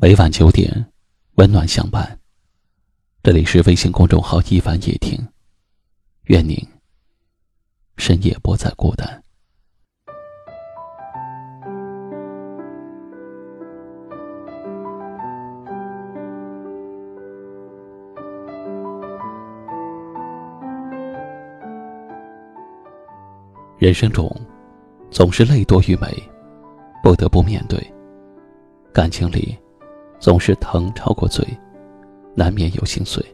每晚九点，温暖相伴。这里是微信公众号“一凡夜听”，愿您深夜不再孤单。人生中，总是泪多于美，不得不面对。感情里，总是疼超过醉，难免有心碎。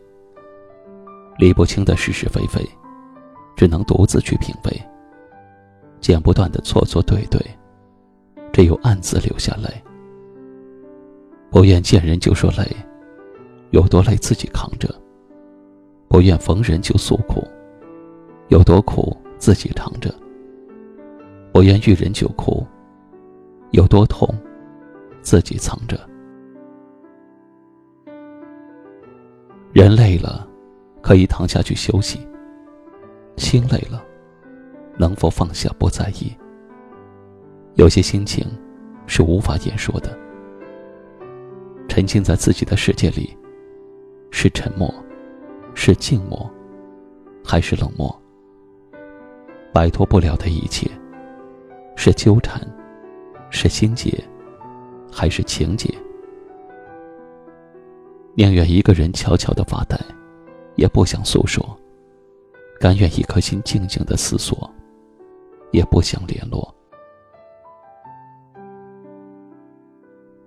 理不清的是是非非，只能独自去品味。剪不断的错错对对，只有暗自流下泪。不愿见人就说累，有多累自己扛着；不愿逢人就诉苦，有多苦自己扛着。不愿遇人就哭，有多痛，自己藏着。人累了，可以躺下去休息；心累了，能否放下不在意？有些心情是无法言说的。沉浸在自己的世界里，是沉默，是静默，还是冷漠？摆脱不了的一切。是纠缠，是心结，还是情结？宁愿一个人悄悄的发呆，也不想诉说；甘愿一颗心静静的思索，也不想联络。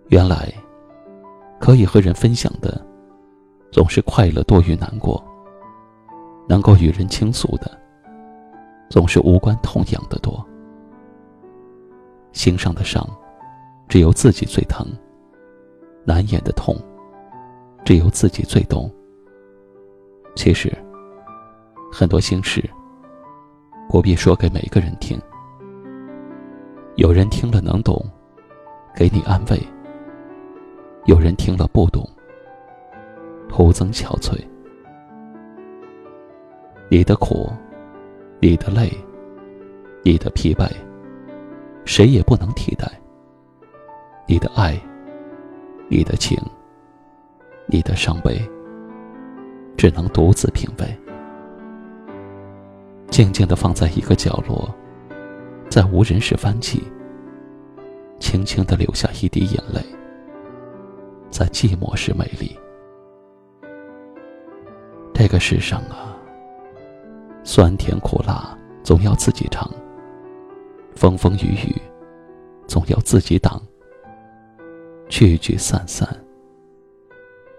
原来，可以和人分享的，总是快乐多于难过；能够与人倾诉的，总是无关痛痒的多。心上的伤，只有自己最疼；难言的痛，只有自己最懂。其实，很多心事，不必说给每个人听。有人听了能懂，给你安慰；有人听了不懂，徒增憔悴。你的苦，你的累，你的疲惫。谁也不能替代你的爱，你的情，你的伤悲，只能独自品味，静静的放在一个角落，在无人时翻起，轻轻的流下一滴眼泪，在寂寞时美丽。这个世上啊，酸甜苦辣总要自己尝。风风雨雨，总要自己挡；聚聚散散，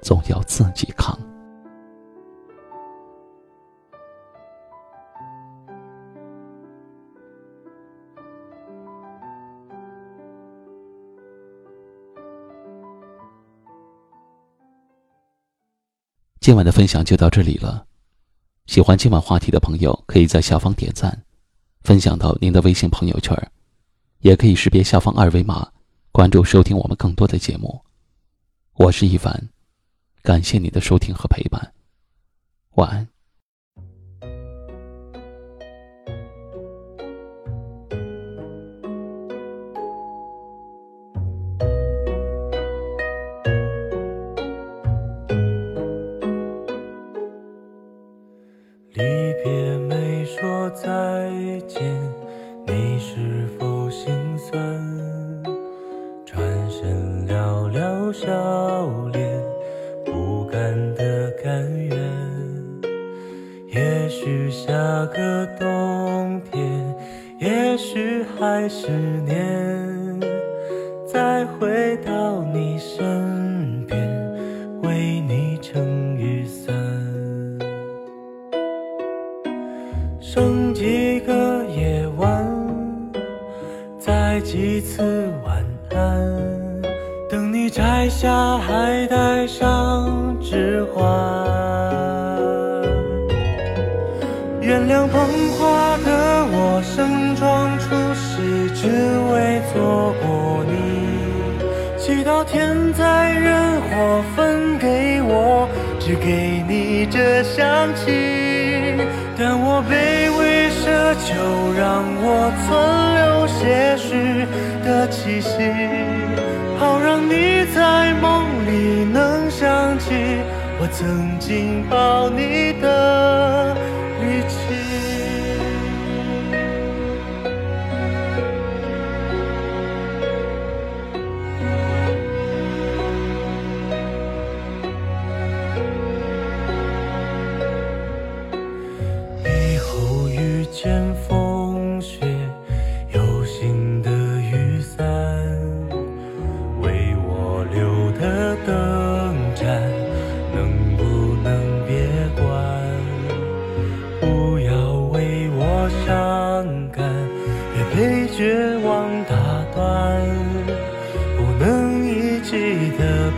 总要自己扛。今晚的分享就到这里了。喜欢今晚话题的朋友，可以在下方点赞。分享到您的微信朋友圈，也可以识别下方二维码关注收听我们更多的节目。我是一凡，感谢你的收听和陪伴，晚安。离别没说再见，你是也许下个冬天，也许还是年，再回到你身边，为你撑雨伞。剩几个夜晚，再几次像捧花的我，盛装出席，只为错过你。祈祷天灾人祸分给我，只给你这香气。但我卑微奢求，让我存留些许的气息，好让你在梦里能想起。我曾经抱你的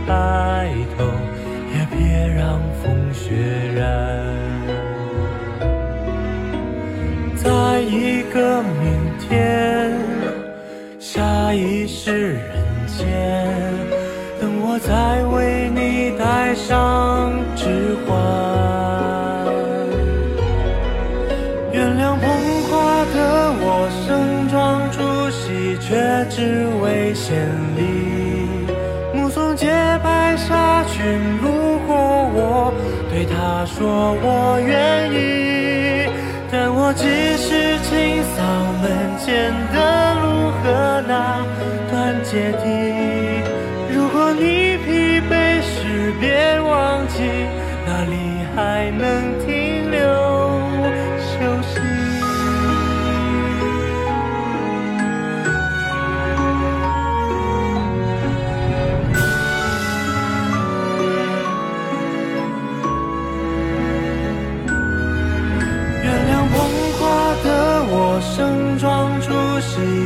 白头，也别让风雪染。在一个明天，下一世人间，等我再为你戴上指环。原谅捧花的我盛装出席，却只为献纱裙路过我，对他说我愿意。但我只是清扫门前的路和那段阶梯。如果你疲惫时，别忘记哪里还能